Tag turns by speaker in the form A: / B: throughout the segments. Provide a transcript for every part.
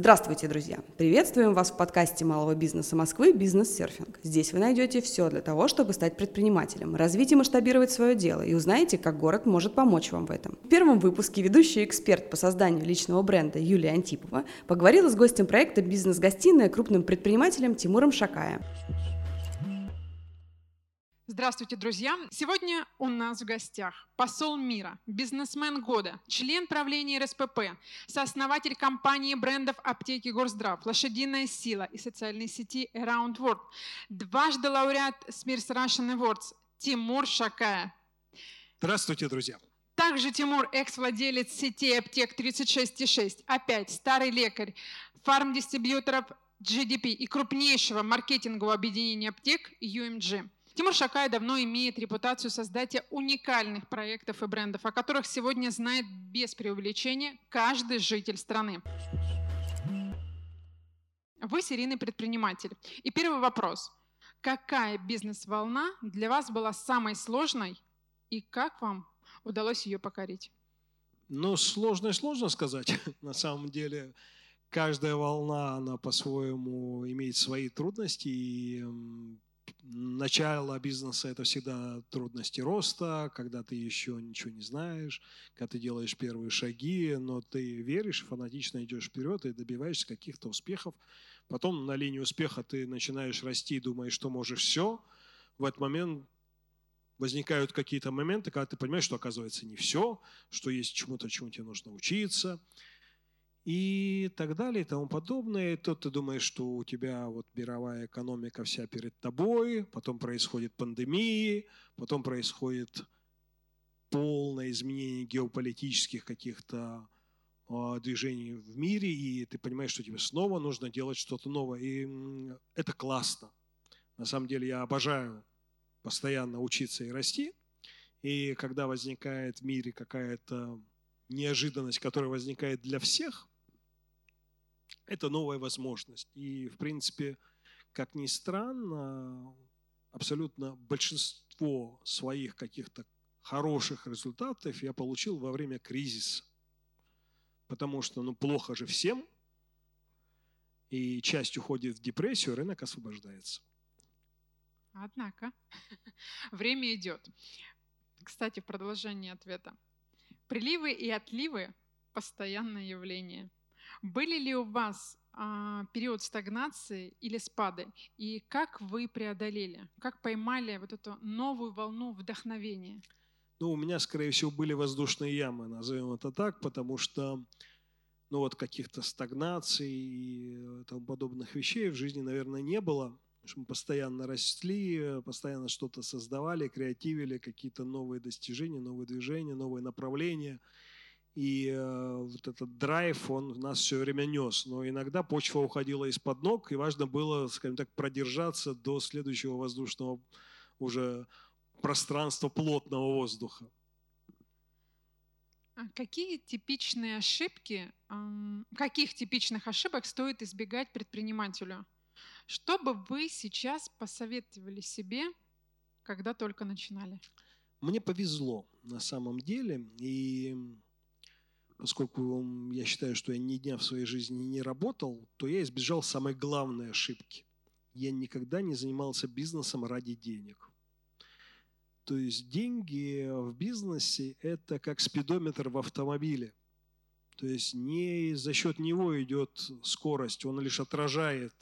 A: Здравствуйте, друзья! Приветствуем вас в подкасте малого бизнеса Москвы «Бизнес-серфинг». Здесь вы найдете все для того, чтобы стать предпринимателем, развить и масштабировать свое дело и узнаете, как город может помочь вам в этом. В первом выпуске ведущий эксперт по созданию личного бренда Юлия Антипова поговорила с гостем проекта «Бизнес-гостиная» крупным предпринимателем Тимуром Шакая.
B: Здравствуйте, друзья! Сегодня у нас в гостях посол мира, бизнесмен года, член правления РСПП, сооснователь компании брендов аптеки Горздрав, лошадиная сила и социальной сети Around World, дважды лауреат Smirs Russian Awards Тимур Шакая.
C: Здравствуйте, друзья!
B: Также Тимур – экс-владелец сети аптек 36,6, опять старый лекарь, фарм-дистрибьюторов GDP и крупнейшего маркетингового объединения аптек UMG – Тимур Шакай давно имеет репутацию создателя уникальных проектов и брендов, о которых сегодня знает без преувеличения каждый житель страны. Вы серийный предприниматель. И первый вопрос. Какая бизнес-волна для вас была самой сложной и как вам удалось ее покорить?
C: Ну, сложно и сложно сказать. На самом деле, каждая волна, она по-своему имеет свои трудности, и начало бизнеса – это всегда трудности роста, когда ты еще ничего не знаешь, когда ты делаешь первые шаги, но ты веришь, фанатично идешь вперед и добиваешься каких-то успехов. Потом на линии успеха ты начинаешь расти и думаешь, что можешь все. В этот момент возникают какие-то моменты, когда ты понимаешь, что оказывается не все, что есть чему-то, чему тебе нужно учиться – и так далее и тому подобное. И то ты думаешь, что у тебя вот мировая экономика вся перед тобой, потом происходит пандемия, потом происходит полное изменение геополитических каких-то а, движений в мире, и ты понимаешь, что тебе снова нужно делать что-то новое. И это классно. На самом деле я обожаю постоянно учиться и расти. И когда возникает в мире какая-то неожиданность, которая возникает для всех, это новая возможность. И, в принципе, как ни странно, абсолютно большинство своих каких-то хороших результатов я получил во время кризиса. Потому что, ну, плохо же всем, и часть уходит в депрессию, рынок освобождается.
B: Однако, время идет. Кстати, в продолжении ответа. Приливы и отливы – постоянное явление – были ли у вас а, период стагнации или спады? И как вы преодолели? Как поймали вот эту новую волну вдохновения?
C: Ну, у меня, скорее всего, были воздушные ямы, назовем это так, потому что ну, вот каких-то стагнаций и тому подобных вещей в жизни, наверное, не было. мы постоянно росли, постоянно что-то создавали, креативили, какие-то новые достижения, новые движения, новые направления – и э, вот этот драйв, он нас все время нес. Но иногда почва уходила из-под ног, и важно было, скажем так, продержаться до следующего воздушного уже пространства плотного воздуха.
B: А какие типичные ошибки, каких типичных ошибок стоит избегать предпринимателю? Что бы вы сейчас посоветовали себе, когда только начинали?
C: Мне повезло на самом деле, и поскольку я считаю, что я ни дня в своей жизни не работал, то я избежал самой главной ошибки. Я никогда не занимался бизнесом ради денег. То есть деньги в бизнесе – это как спидометр в автомобиле. То есть не за счет него идет скорость, он лишь отражает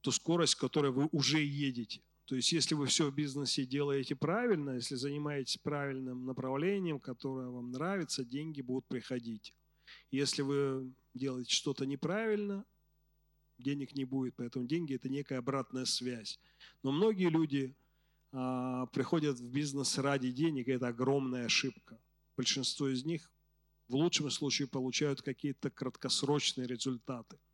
C: ту скорость, которой вы уже едете. То есть если вы все в бизнесе делаете правильно, если занимаетесь правильным направлением, которое вам нравится, деньги будут приходить. Если вы делаете что-то неправильно, денег не будет, поэтому деньги – это некая обратная связь. Но многие люди а, приходят в бизнес ради денег, и это огромная ошибка. Большинство из них в лучшем случае получают какие-то краткосрочные результаты –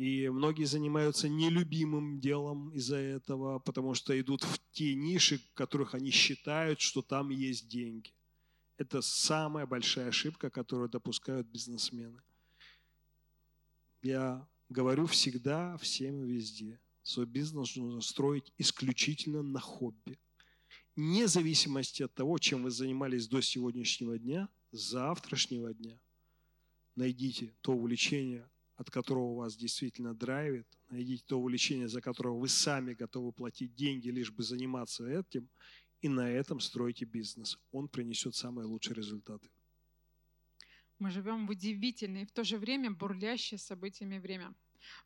C: и многие занимаются нелюбимым делом из-за этого, потому что идут в те ниши, в которых они считают, что там есть деньги. Это самая большая ошибка, которую допускают бизнесмены. Я говорю всегда, всем и везде. Свой бизнес нужно строить исключительно на хобби. Вне зависимости от того, чем вы занимались до сегодняшнего дня, завтрашнего дня, найдите то увлечение, от которого вас действительно драйвит, найдите то увлечение, за которое вы сами готовы платить деньги, лишь бы заниматься этим, и на этом стройте бизнес. Он принесет самые лучшие результаты.
B: Мы живем в удивительное и в то же время бурлящее событиями время.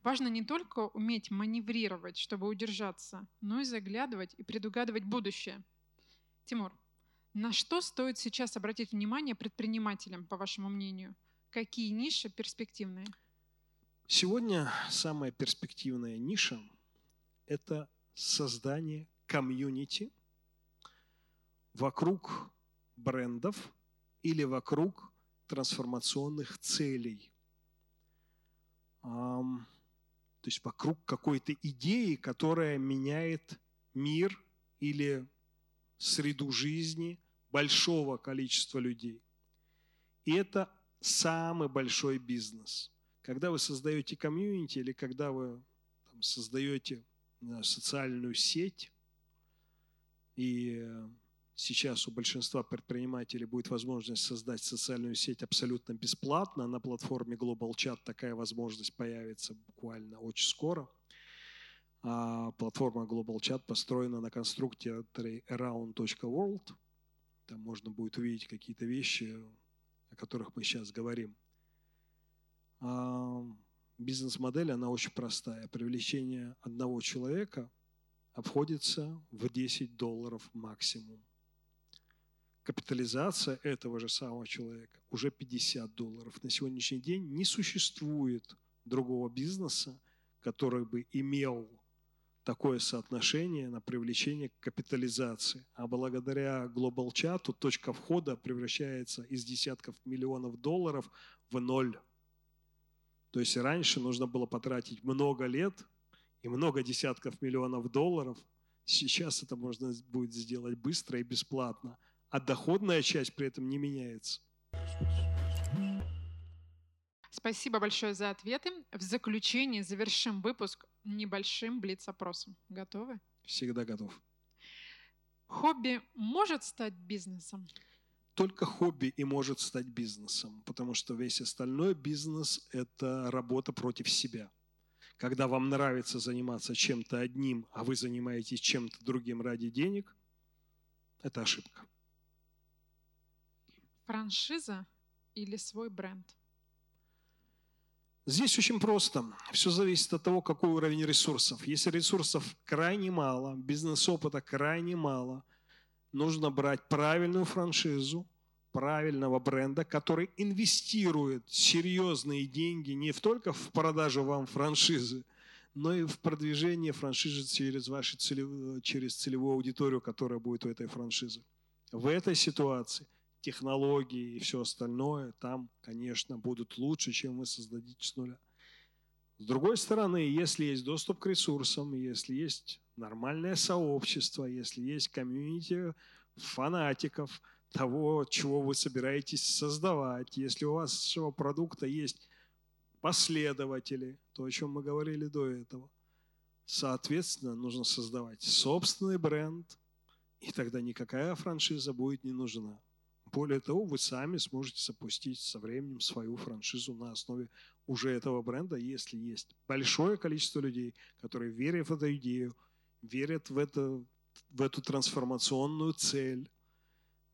B: Важно не только уметь маневрировать, чтобы удержаться, но и заглядывать и предугадывать будущее. Тимур, на что стоит сейчас обратить внимание предпринимателям, по вашему мнению? Какие ниши перспективные?
C: Сегодня самая перспективная ниша – это создание комьюнити вокруг брендов или вокруг трансформационных целей. То есть вокруг какой-то идеи, которая меняет мир или среду жизни большого количества людей. И это самый большой бизнес. Когда вы создаете комьюнити или когда вы там, создаете социальную сеть, и сейчас у большинства предпринимателей будет возможность создать социальную сеть абсолютно бесплатно. На платформе Global Chat такая возможность появится буквально очень скоро. А платформа Global Chat построена на конструкторе around.world. Там можно будет увидеть какие-то вещи, о которых мы сейчас говорим. А бизнес-модель, она очень простая. Привлечение одного человека обходится в 10 долларов максимум капитализация этого же самого человека уже 50 долларов. На сегодняшний день не существует другого бизнеса, который бы имел такое соотношение на привлечение к капитализации. А благодаря Global Chat точка входа превращается из десятков миллионов долларов в ноль. То есть раньше нужно было потратить много лет и много десятков миллионов долларов. Сейчас это можно будет сделать быстро и бесплатно – а доходная часть при этом не меняется.
B: Спасибо большое за ответы. В заключение завершим выпуск небольшим блиц-опросом. Готовы?
C: Всегда готов.
B: Хобби может стать бизнесом?
C: Только хобби и может стать бизнесом, потому что весь остальной бизнес – это работа против себя. Когда вам нравится заниматься чем-то одним, а вы занимаетесь чем-то другим ради денег, это ошибка.
B: Франшиза или свой бренд?
C: Здесь очень просто. Все зависит от того, какой уровень ресурсов. Если ресурсов крайне мало, бизнес-опыта крайне мало, нужно брать правильную франшизу, правильного бренда, который инвестирует серьезные деньги не только в продажу вам франшизы, но и в продвижение франшизы через вашу целевую, через целевую аудиторию, которая будет у этой франшизы. В этой ситуации технологии и все остальное там, конечно, будут лучше, чем вы создадите с нуля. С другой стороны, если есть доступ к ресурсам, если есть нормальное сообщество, если есть комьюнити фанатиков того, чего вы собираетесь создавать, если у вашего продукта есть последователи, то, о чем мы говорили до этого, соответственно, нужно создавать собственный бренд, и тогда никакая франшиза будет не нужна. Более того, вы сами сможете запустить со временем свою франшизу на основе уже этого бренда, если есть большое количество людей, которые верят в эту идею, верят в, это, в эту трансформационную цель,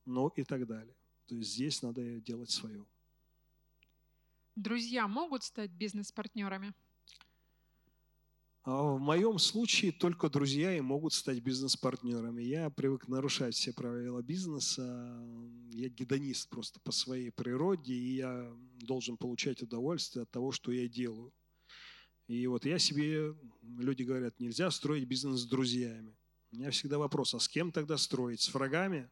C: ну и так далее. То есть здесь надо делать свое.
B: Друзья могут стать бизнес-партнерами?
C: А в моем случае только друзья и могут стать бизнес-партнерами. Я привык нарушать все правила бизнеса. Я гедонист просто по своей природе, и я должен получать удовольствие от того, что я делаю. И вот я себе, люди говорят, нельзя строить бизнес с друзьями. У меня всегда вопрос, а с кем тогда строить? С врагами?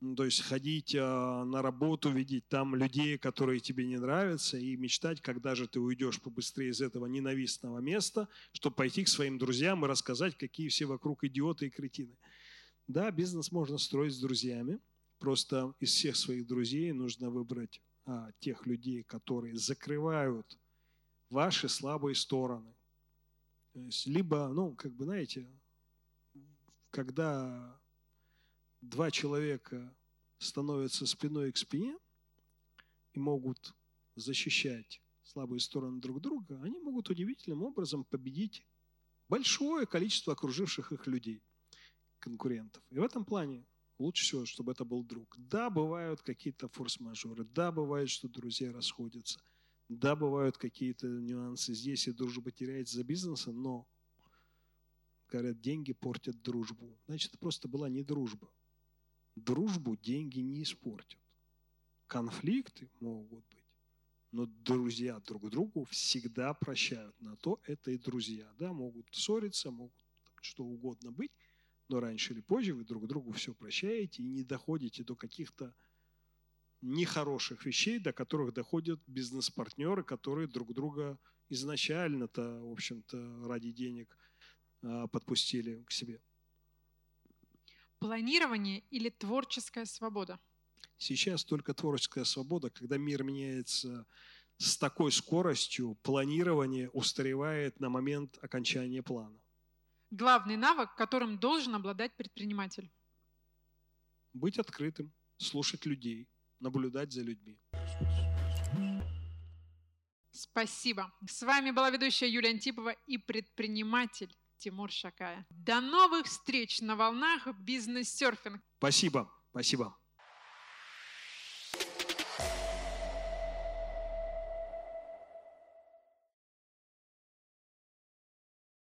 C: Ну, то есть ходить а, на работу, видеть там людей, которые тебе не нравятся, и мечтать, когда же ты уйдешь побыстрее из этого ненавистного места, чтобы пойти к своим друзьям и рассказать, какие все вокруг идиоты и кретины. Да, бизнес можно строить с друзьями, просто из всех своих друзей нужно выбрать а, тех людей, которые закрывают ваши слабые стороны. То есть, либо, ну, как бы, знаете, когда два человека становятся спиной к спине и могут защищать слабые стороны друг друга, они могут удивительным образом победить большое количество окруживших их людей, конкурентов. И в этом плане лучше всего, чтобы это был друг. Да, бывают какие-то форс-мажоры, да, бывает, что друзья расходятся, да, бывают какие-то нюансы здесь, и дружба теряется за бизнесом, но, говорят, деньги портят дружбу. Значит, это просто была не дружба. Дружбу деньги не испортят. Конфликты могут быть, но друзья друг другу всегда прощают. На то это и друзья. Да, могут ссориться, могут что угодно быть, но раньше или позже вы друг другу все прощаете и не доходите до каких-то нехороших вещей, до которых доходят бизнес-партнеры, которые друг друга изначально-то, в общем-то, ради денег а, подпустили к себе.
B: Планирование или творческая свобода?
C: Сейчас только творческая свобода, когда мир меняется с такой скоростью, планирование устаревает на момент окончания плана.
B: Главный навык, которым должен обладать предприниматель?
C: Быть открытым, слушать людей, наблюдать за людьми.
B: Спасибо. С вами была ведущая Юлия Антипова и предприниматель Тимур Шакая. До новых встреч на волнах бизнес-серфинг.
C: Спасибо. Спасибо.